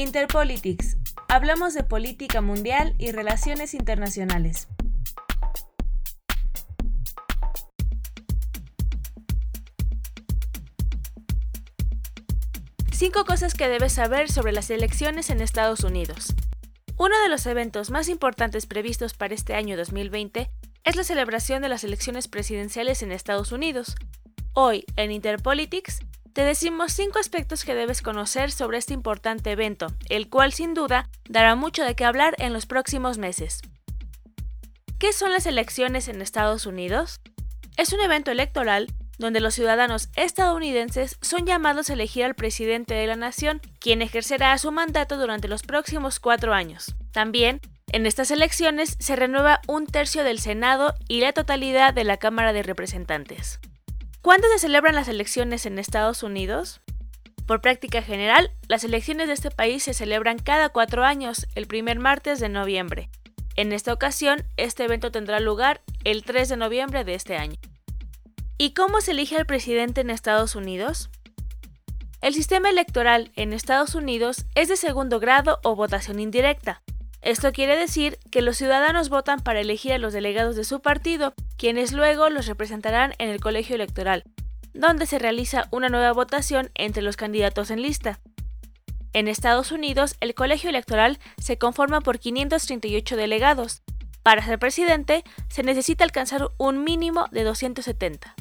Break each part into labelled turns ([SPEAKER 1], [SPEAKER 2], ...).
[SPEAKER 1] Interpolitics. Hablamos de política mundial y relaciones internacionales. Cinco cosas que debes saber sobre las elecciones en Estados Unidos. Uno de los eventos más importantes previstos para este año 2020 es la celebración de las elecciones presidenciales en Estados Unidos. Hoy, en Interpolitics, te decimos cinco aspectos que debes conocer sobre este importante evento, el cual sin duda dará mucho de qué hablar en los próximos meses. ¿Qué son las elecciones en Estados Unidos? Es un evento electoral donde los ciudadanos estadounidenses son llamados a elegir al presidente de la nación, quien ejercerá su mandato durante los próximos cuatro años. También, en estas elecciones se renueva un tercio del Senado y la totalidad de la Cámara de Representantes. ¿Cuándo se celebran las elecciones en Estados Unidos? Por práctica general, las elecciones de este país se celebran cada cuatro años, el primer martes de noviembre. En esta ocasión, este evento tendrá lugar el 3 de noviembre de este año. ¿Y cómo se elige al presidente en Estados Unidos? El sistema electoral en Estados Unidos es de segundo grado o votación indirecta. Esto quiere decir que los ciudadanos votan para elegir a los delegados de su partido, quienes luego los representarán en el colegio electoral, donde se realiza una nueva votación entre los candidatos en lista. En Estados Unidos, el colegio electoral se conforma por 538 delegados. Para ser presidente, se necesita alcanzar un mínimo de 270.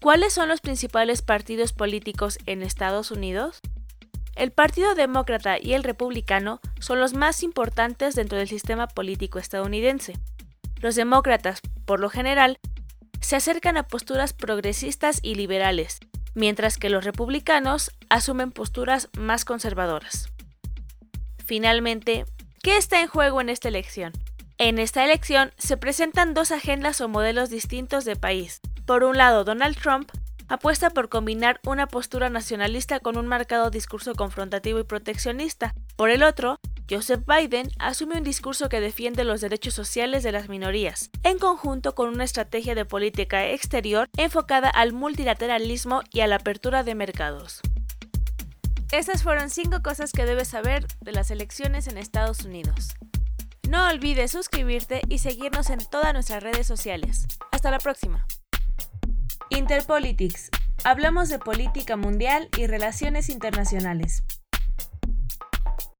[SPEAKER 1] ¿Cuáles son los principales partidos políticos en Estados Unidos? El Partido Demócrata y el Republicano son los más importantes dentro del sistema político estadounidense. Los demócratas, por lo general, se acercan a posturas progresistas y liberales, mientras que los republicanos asumen posturas más conservadoras. Finalmente, ¿qué está en juego en esta elección? En esta elección se presentan dos agendas o modelos distintos de país, por un lado, Donald Trump apuesta por combinar una postura nacionalista con un marcado discurso confrontativo y proteccionista. Por el otro, Joseph Biden asume un discurso que defiende los derechos sociales de las minorías, en conjunto con una estrategia de política exterior enfocada al multilateralismo y a la apertura de mercados. Estas fueron cinco cosas que debes saber de las elecciones en Estados Unidos. No olvides suscribirte y seguirnos en todas nuestras redes sociales. Hasta la próxima. Interpolitics. Hablamos de política mundial y relaciones internacionales.